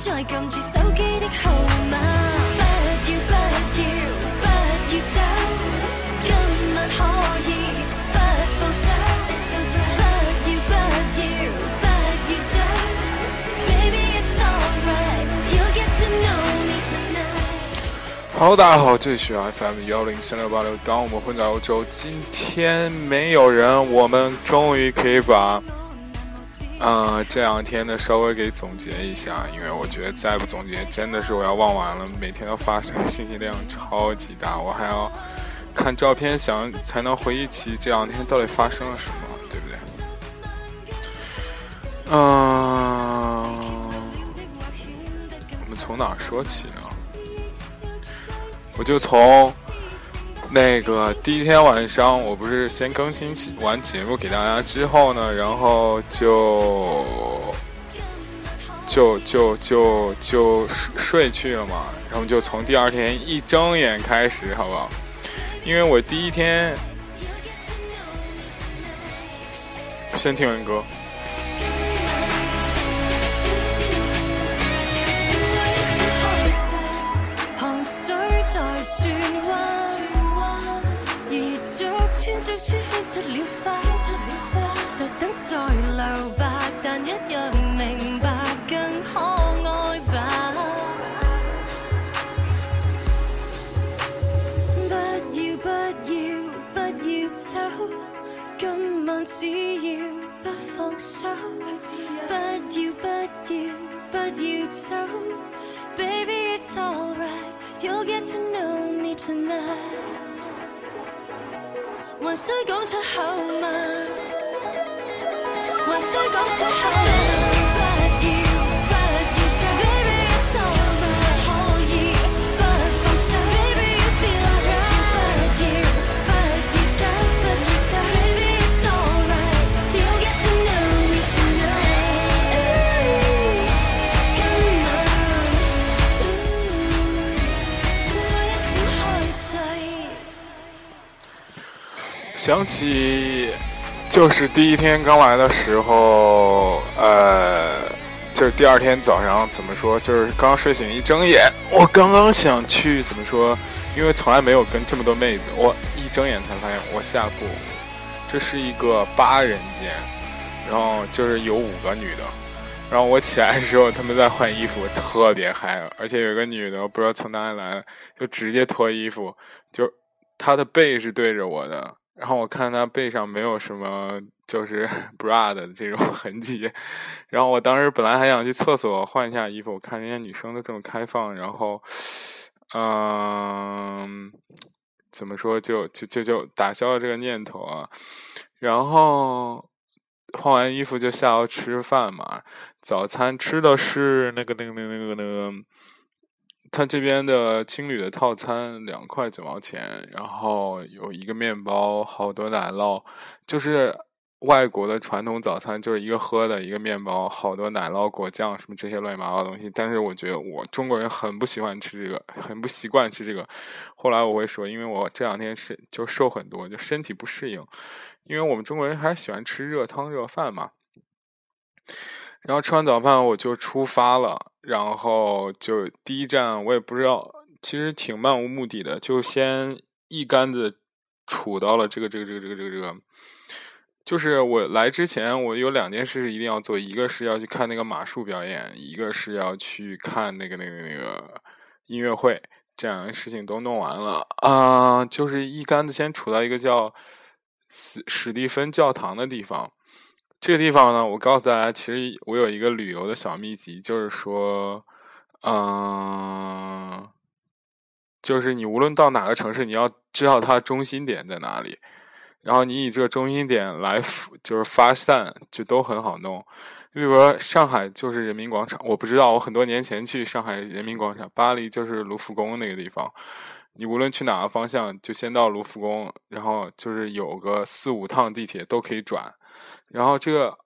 再撳住手機的號碼。不要不要不要走，今晚可以不放手。Hello，大家好，这里是 FM 幺零三六八六。当我们混在欧洲，今天没有人，我们终于可以把，呃，这两天的稍微给总结一下，因为我觉得再不总结，真的是我要忘完了。每天都发生信息量超级大，我还要看照片想才能回忆起这两天到底发生了什么，对不对？嗯、我们从哪说起呢？我就从 那个第一天晚上，我不是先更新完节目给大家之后呢，然后就就就就就睡睡去了嘛，然后就从第二天一睁眼开始，好不好？因为我第一天先听完歌。出了花，特等再留白，但一樣明白更可愛吧。不要不要不要走，今晚只要不放手。不要不要不要走，Baby it's alright, you'll get to know me tonight。还需讲出口吗？还需讲出口吗？想起就是第一天刚来的时候，呃，就是第二天早上怎么说，就是刚睡醒一睁眼，我刚刚想去怎么说，因为从来没有跟这么多妹子，我一睁眼才发现我下铺，这是一个八人间，然后就是有五个女的。然后我起来的时候，他们在换衣服，特别嗨，而且有一个女的，不知道从哪里来，就直接脱衣服，就她的背是对着我的，然后我看她背上没有什么就是 bra 的这种 痕迹，然后我当时本来还想去厕所换一下衣服，我看人家女生都这么开放，然后，嗯，怎么说就就就就打消了这个念头啊，然后换完衣服就下楼吃饭嘛，早餐吃的是那个那个那个那个那个。他这边的青旅的套餐两块九毛钱，然后有一个面包，好多奶酪，就是外国的传统早餐，就是一个喝的，一个面包，好多奶酪、果酱什么这些乱七八糟的东西。但是我觉得我中国人很不喜欢吃这个，很不习惯吃这个。后来我会说，因为我这两天是就瘦很多，就身体不适应，因为我们中国人还是喜欢吃热汤热饭嘛。然后吃完早饭我就出发了，然后就第一站我也不知道，其实挺漫无目的的，就先一竿子杵到了这个这个这个这个这个这个，就是我来之前我有两件事一定要做，一个是要去看那个马术表演，一个是要去看那个那个那个音乐会，这两件事情都弄完了啊、就是一竿子先杵到一个叫史史蒂芬教堂的地方。这个地方呢，我告诉大家，其实我有一个旅游的小秘籍，就是说，嗯、就是你无论到哪个城市，你要知道它中心点在哪里，然后你以这个中心点来就是发散，就都很好弄。你比如说上海就是人民广场，我不知道，我很多年前去上海人民广场，巴黎就是卢浮宫那个地方。你无论去哪个方向，就先到卢浮宫，然后就是有个四五趟地铁都可以转。然后这个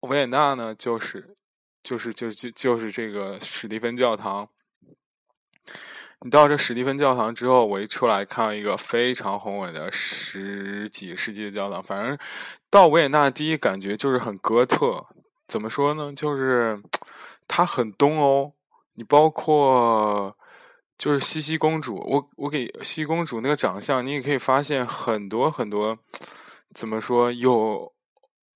维也纳呢，就是就是就就就是这个史蒂芬教堂。你到这史蒂芬教堂之后，我一出来看到一个非常宏伟的十几世纪的教堂。反正到维也纳第一感觉就是很哥特，怎么说呢？就是它很东欧。你包括就是茜茜公主，我我给西西公主那个长相，你也可以发现很多很多，怎么说有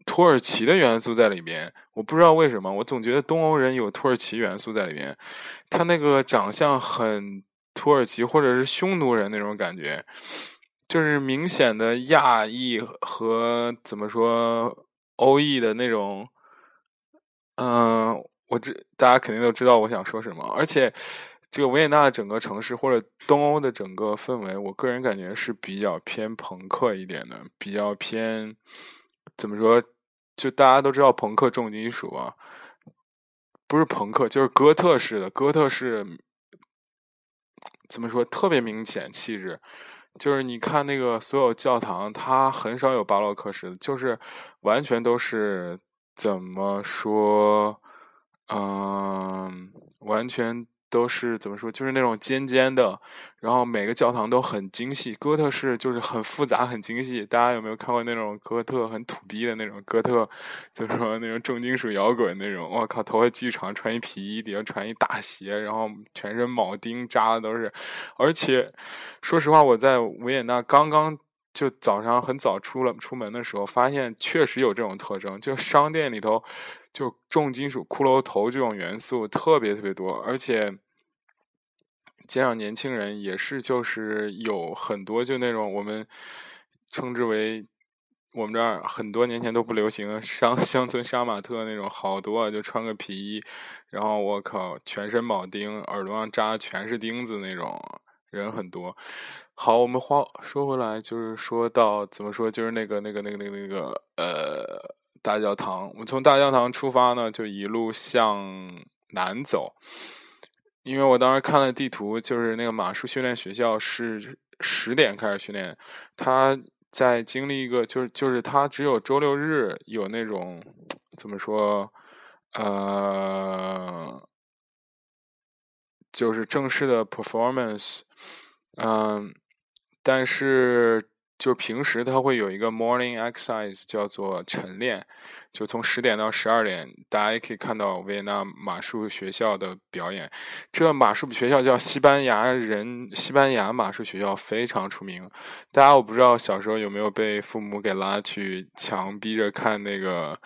土耳其的元素在里边。我不知道为什么，我总觉得东欧人有土耳其元素在里边。他那个长相很。土耳其或者是匈奴人那种感觉，就是明显的亚裔和怎么说欧裔的那种。嗯，我知大家肯定都知道我想说什么。而且，这个维也纳整个城市或者东欧的整个氛围，我个人感觉是比较偏朋克一点的，比较偏怎么说？就大家都知道朋克重金属啊，不是朋克就是哥特式的哥特式。怎么说？特别明显气质，就是你看那个所有教堂，它很少有巴洛克式的，就是完全都是怎么说？嗯，完全。都是怎么说？就是那种尖尖的，然后每个教堂都很精细。哥特式就是很复杂、很精细。大家有没有看过那种哥特很土逼的那种哥特？就是说那种重金属摇滚那种。我靠，头发巨长，穿一皮衣，底下穿一大鞋，然后全身铆钉扎的都是。而且，说实话，我在维也纳刚刚就早上很早出了出门的时候，发现确实有这种特征，就商店里头。就重金属骷髅头这种元素特别特别多，而且街上年轻人也是，就是有很多就那种我们称之为我们这儿很多年前都不流行乡 乡村杀马特那种，好多啊，就穿个皮衣，然后我靠，全身铆钉，耳朵上扎全是钉子那种人很多。好，我们话说回来，就是说到怎么说，就是那个那个那个那个那个呃。大教堂，我从大教堂出发呢，就一路向南走。因为我当时看了地图，就是那个马术训练学校是十点开始训练，他在经历一个，就是就是他只有周六日有那种怎么说，呃，就是正式的 performance，嗯，但是。就平时他会有一个 morning exercise，叫做晨练，就从十点到十二点，大家也可以看到维也纳马术学校的表演。这马术学校叫西班牙人西班牙马术学校，非常出名。大家我不知道小时候有没有被父母给拉去强逼着看那个，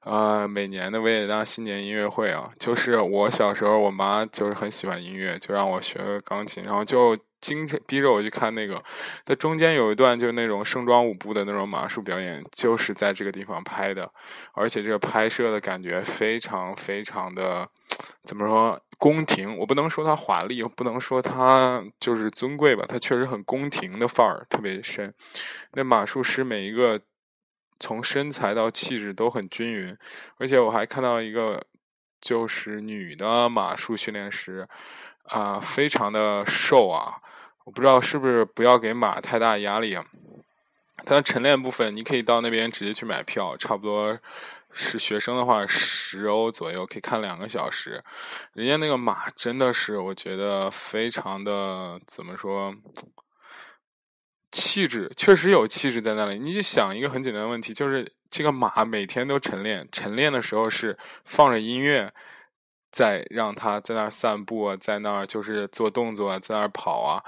呃，每年的维也纳新年音乐会啊。就是我小时候，我妈就是很喜欢音乐，就让我学钢琴，然后就。经常逼着我去看那个，它中间有一段就是那种盛装舞步的那种马术表演，就是在这个地方拍的，而且这个拍摄的感觉非常非常的，怎么说宫廷？我不能说它华丽，不能说它就是尊贵吧，它确实很宫廷的范儿特别深。那马术师每一个从身材到气质都很均匀，而且我还看到一个就是女的马术训练师，啊，非常的瘦啊。我不知道是不是不要给马太大压力啊？它的晨练部分你可以到那边直接去买票，差不多是学生的话十欧左右，可以看两个小时。人家那个马真的是我觉得非常的怎么说，气质确实有气质在那里。你就想一个很简单的问题，就是这个马每天都晨练，晨练的时候是放着音乐。再让他在那儿散步啊，在那儿就是做动作，在那儿跑啊，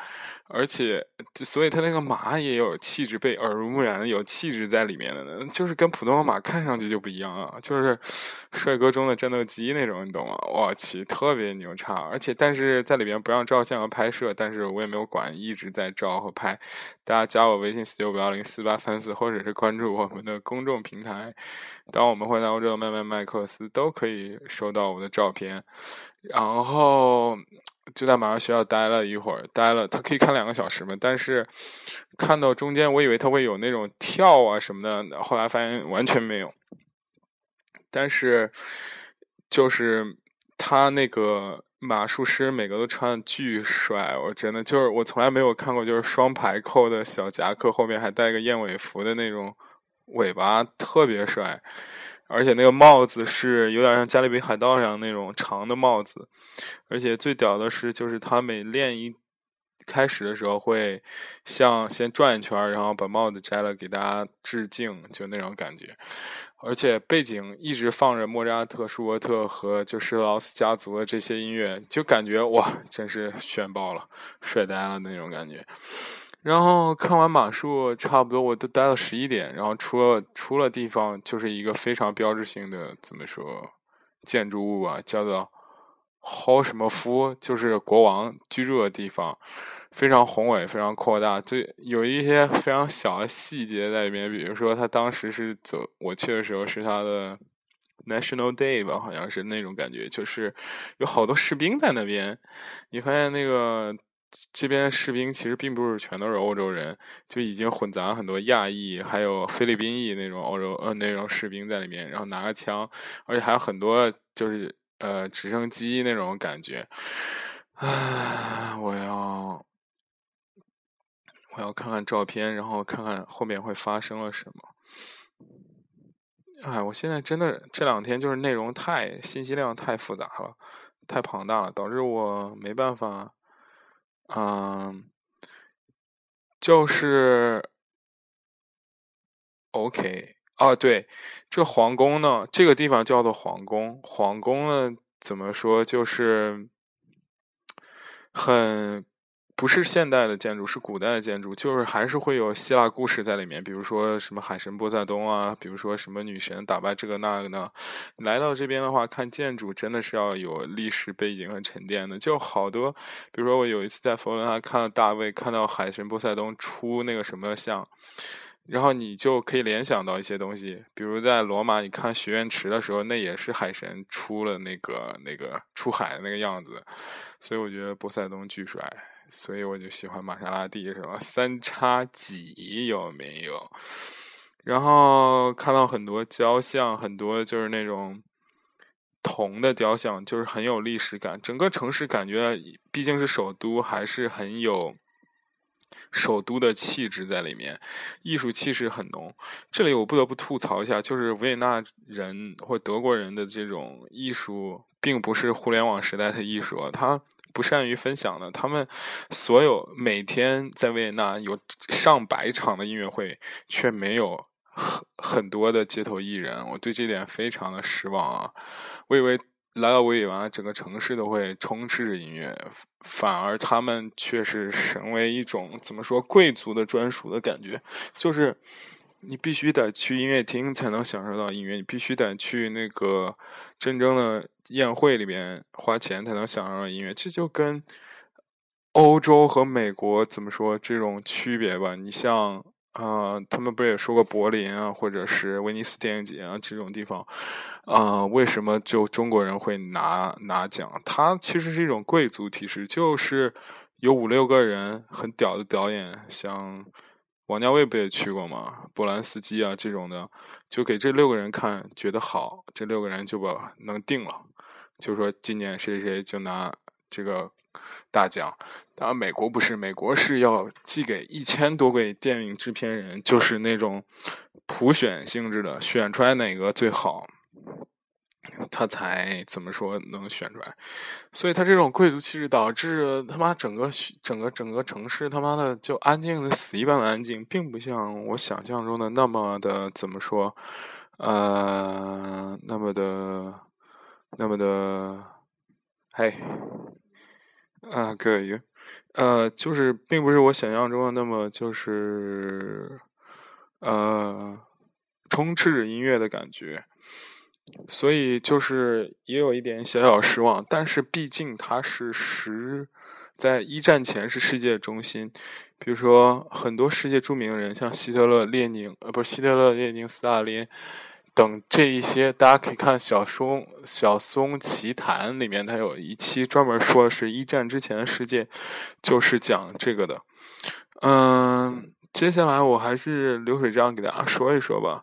而且，所以他那个马也有气质，被耳濡目染的有气质在里面的，就是跟普通的马看上去就不一样啊，就是 帅哥中的战斗机那种，你懂吗？我去，特别牛叉，而且但是在里边不让照相和拍摄，但是我也没有管，一直在照和拍。大家加我微信四九五幺零四八三四，或者是关注我们的公众平台。当我们回到欧洲麦麦麦克斯，都可以收到我的照片。然后就在马上学校待了一会儿，待了他可以看两个小时嘛。但是看到中间，我以为他会有那种跳啊什么的，后来发现完全没有。但是就是他那个马术师，每个都穿的巨帅，我真的就是我从来没有看过，就是双排扣的小夹克，后面还带个燕尾服的那种。尾巴特别帅，而且那个帽子是有点像加勒比海盗上那种长的帽子，而且最屌的是，就是他每练一开始的时候会像先转一圈，然后把帽子摘了给大家致敬，就那种感觉。而且背景一直放着莫扎特、舒伯特和就施特劳斯家族的这些音乐，就感觉哇，真是炫爆了，帅呆了那种感觉。然后看完马术，差不多我都待到十一点，然后出了出了地方，就是一个非常标志性的怎么说建筑物啊，叫做侯什么夫，就是国王居住的地方。非常宏伟，非常扩大，就有一些非常小的细节在里面。比如说，他当时是走，我去的时候是他的 National Day 吧，好像是那种感觉，就是有好多士兵在那边。你发现那个这边士兵其实并不是全都是欧洲人，就已经混杂很多亚裔，还有菲律宾裔那种欧洲呃那种士兵在里面，然后拿个枪，而且还有很多就是呃直升机那种感觉。啊，我要。我要看看照片，然后看看后面会发生了什么。哎，我现在真的这两天就是内容太信息量太复杂了，太庞大了，导致我没办法。嗯，就是 OK 啊，对，这皇宫呢，这个地方叫做皇宫。皇宫呢，怎么说，就是很。不是现代的建筑，是古代的建筑，就是还是会有希腊故事在里面，比如说什么海神波塞冬啊，比如说什么女神打败这个那个的。来到这边的话，看建筑真的是要有历史背景和沉淀的，就好多。比如说我有一次在佛罗伦萨看到大卫，看到海神波塞冬出那个什么像，然后你就可以联想到一些东西，比如在罗马，你看许愿池的时候，那也是海神出了那个那个出海的那个样子，所以我觉得波塞冬巨帅。所以我就喜欢玛莎拉蒂，什么三叉戟有没有？然后看到很多雕像，很多就是那种铜的雕像，就是很有历史感。整个城市感觉，毕竟是首都，还是很有首都的气质在里面，艺术气势很浓。这里我不得不吐槽一下，就是维也纳人或德国人的这种艺术，并不是互联网时代的艺术，他。不善于分享的，他们所有每天在维也纳有上百场的音乐会，却没有很很多的街头艺人，我对这点非常的失望啊！我以为来到维也纳，整个城市都会充斥着音乐，反而他们却是成为一种怎么说贵族的专属的感觉，就是。你必须得去音乐厅才能享受到音乐，你必须得去那个真正的宴会里边花钱才能享受到音乐，这就跟欧洲和美国怎么说这种区别吧？你像啊，他们不也说过柏林啊，或者是威尼斯电影节啊这种地方啊，为什么就中国人会拿拿奖？它其实是一种贵族体制，就是有五六个人很屌的导演，像。王家卫不也去过吗？波兰斯基啊，这种的，就给这六个人看，觉得好，这六个人就把能定了，就说今年谁谁就拿这个大奖。当然，美国不是，美国是要寄给一千多位电影制片人，就是那种普选性质的，选出来哪个最好。他才怎么说能选出来？所以他这种贵族气质导致他妈整个整个整个城市他妈的就安静的死一般的安静，并不像我想象中的那么的怎么说，呃，那么的那么的，嘿，啊，可以，呃，就是并不是我想象中的那么就是呃充斥着音乐的感觉。所以就是也有一点小小失望，但是毕竟它是十，在一战前是世界中心。比如说很多世界著名人，像希特勒、列宁，呃，不是希特勒、列宁、斯大林等这一些，大家可以看《小松小松奇谈》里面，它有一期专门说是一战之前的世界，就是讲这个的。嗯，接下来我还是流水账给大家说一说吧。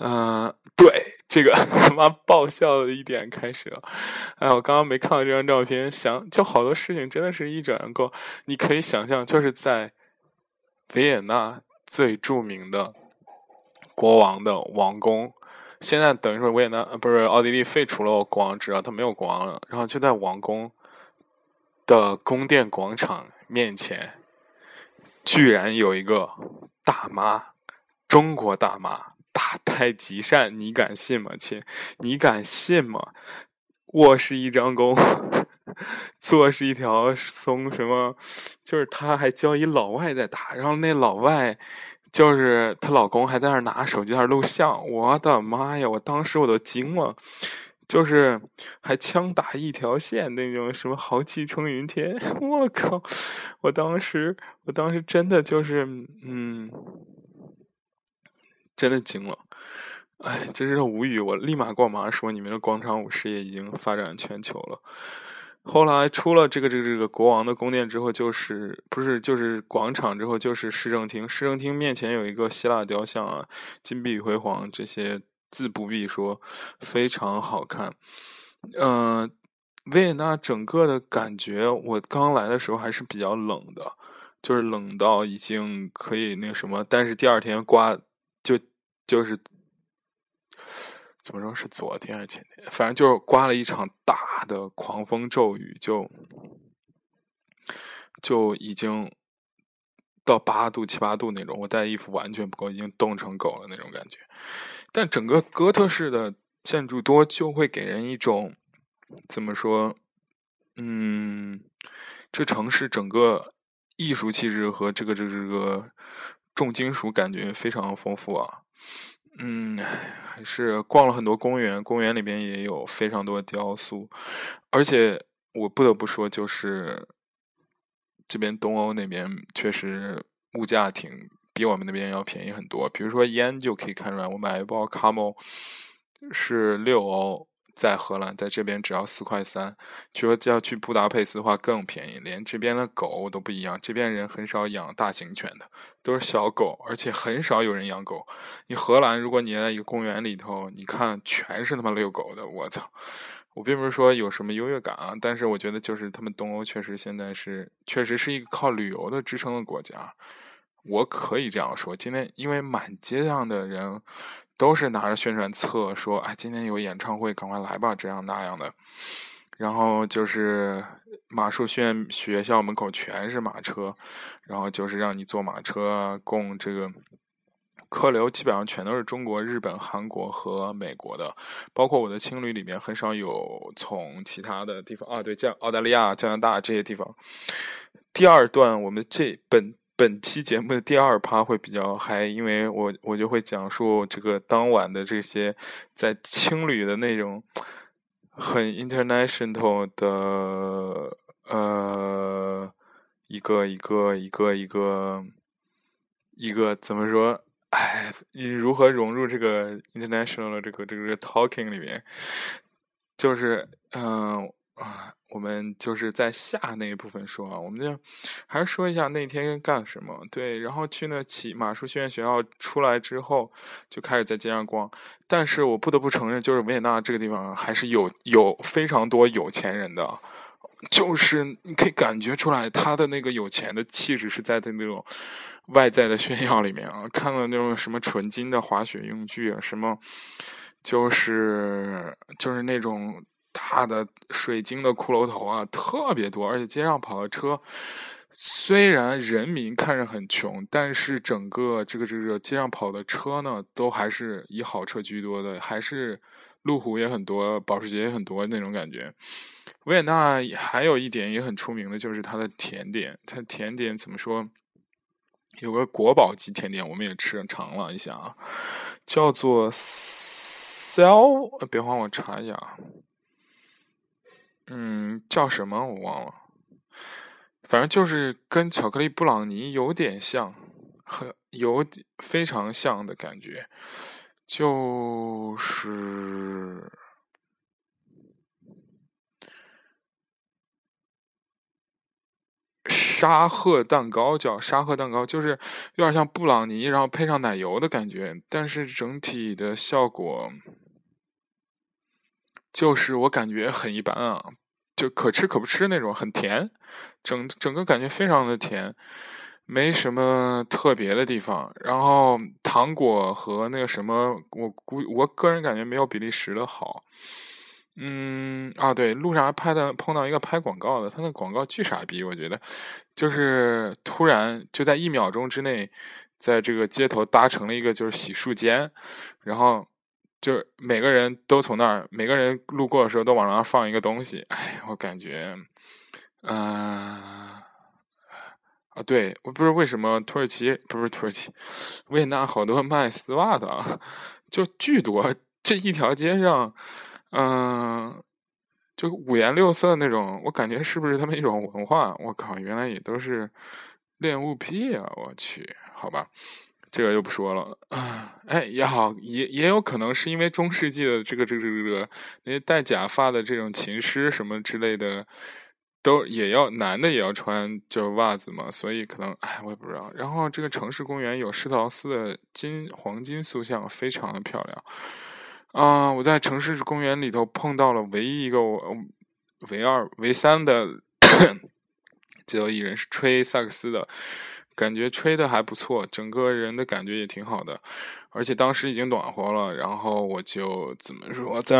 嗯，对。这个他妈爆笑的一点开始了，哎，我刚刚没看到这张照片，想就好多事情真的是一转过。你可以想象，就是在维也纳最著名的国王的王宫，现在等于说维也纳不是奥地利废除了国王制啊，他没有国王了，然后就在王宫的宫殿广场面前，居然有一个大妈，中国大妈，太极扇，你敢信吗，亲？你敢信吗？卧是一张弓，坐是一条松，什么？就是他还教一老外在打，然后那老外。就是她老公还在那儿拿手机在那录像，我的妈呀！我当时我都惊了，就是还枪打一条线那种什么豪气冲云天，我靠！我当时我当时真的就是嗯，真的惊了，哎，真是无语！我立马跟我妈说，你们的广场舞事业已经发展全球了。后来出了这个这个这个国王的宫殿之后，就是不是就是广场之后就是市政厅，市政厅面前有一个希腊雕像啊，金碧辉煌，这些自不必说，非常好看。嗯，维也纳整个的感觉，我刚来的时候还是比较冷的，就是冷到已经可以那个什么，但是第二天刮就就是。怎么说是昨天还是前天？反正就是刮了一场大的狂风骤雨，就就已经到八度七八度那种。我带衣服完全不够，已经冻成狗了那种感觉。但整个哥特式的建筑多就会给人一种怎么说？嗯，这城市整个艺术气质和这个这个这个重金属感觉非常丰富啊。嗯，还是逛了很多公园，公园里边也有非常多的雕塑，而且我不得不说，就是这边东欧那边确实物价挺比我们那边要便宜很多。比如说烟就可以看出来，我买一包卡莫是六欧。在荷兰，在这边只要四块三。就说要去布达佩斯的话更便宜，连这边的狗都不一样。这边人很少养大型犬的，都是小狗，而且很少有人养狗。你荷兰，如果你在一个公园里头，你看全是他妈遛狗的，我操！我并不是说有什么优越感啊，但是我觉得就是他们东欧确实现在是确实是一个靠旅游的支撑的国家。我可以这样说，今天因为满街上的人。都是拿着宣传册说：“哎，今天有演唱会，赶快来吧！”这样那样的，然后就是马术训练学校门口全是马车，然后就是让你坐马车，供这个客流基本上全都是中国、日本、韩国和美国的，包括我的青旅里面很少有从其他的地方啊，对，加澳大利亚、加拿大这些地方。第二段，我们这本。本期节目的第二趴会比较嗨，因为我我就会讲述这个当晚的这些在青旅的那种很 international 的呃一个一个一个一个一个怎么说？哎，你如何融入这个 international 的这个这个 talking 里面？就是嗯。啊，我们就是在下那一部分说啊，我们就还是说一下那天干什么。对，然后去那骑马术训练学校出来之后，就开始在街上逛。但是我不得不承认，就是维也纳这个地方还是有有非常多有钱人的，就是你可以感觉出来他的那个有钱的气质是在的那种外在的炫耀里面啊。看到那种什么纯金的滑雪用具啊，什么就是就是那种。大的水晶的骷髅头啊，特别多，而且街上跑的车，虽然人民看着很穷，但是整个这个这个街上跑的车呢，都还是以好车居多的，还是路虎也很多，保时捷也很多那种感觉。维也纳还有一点也很出名的，就是它的甜点，它甜点怎么说？有个国宝级甜点，我们也吃尝了一下啊，叫做 Cell，别慌，我查一下啊。嗯，叫什么我忘了，反正就是跟巧克力布朗尼有点像，很有非常像的感觉，就是沙鹤蛋糕，叫沙鹤蛋糕，就是有点像布朗尼，然后配上奶油的感觉，但是整体的效果。就是我感觉很一般啊，就可吃可不吃那种，很甜，整整个感觉非常的甜，没什么特别的地方。然后糖果和那个什么，我估我个人感觉没有比利时的好。嗯啊，对，路上还拍的碰到一个拍广告的，他那广告巨傻逼，我觉得，就是突然就在一秒钟之内，在这个街头搭成了一个就是洗漱间，然后就是每个人都从那儿，每个人路过的时候都往那儿放一个东西，哎，我感觉，嗯，啊，对，我不知道为什么土耳其不是土耳其，维也纳好多卖丝袜的，就巨多，这一条街上。嗯，就五颜六色那种，我感觉是不是他们一种文化？我靠，原来也都是恋物癖啊！我去，好吧，这个就不说了。哎，也好，也也有可能是因为中世纪的这个这个这个这个那些戴假发的这种琴师什么之类的，都也要男的也要穿就袜子嘛，所以可能哎，我也不知道。然后这个城市公园有施特劳斯的金黄金塑像，非常的漂亮。啊！我在城市公园里头碰到了唯一一个我唯二、唯三的 街头艺人，是吹萨克斯的，感觉吹的还不错，整个人的感觉也挺好的，而且当时已经暖和了，然后我就怎么说，在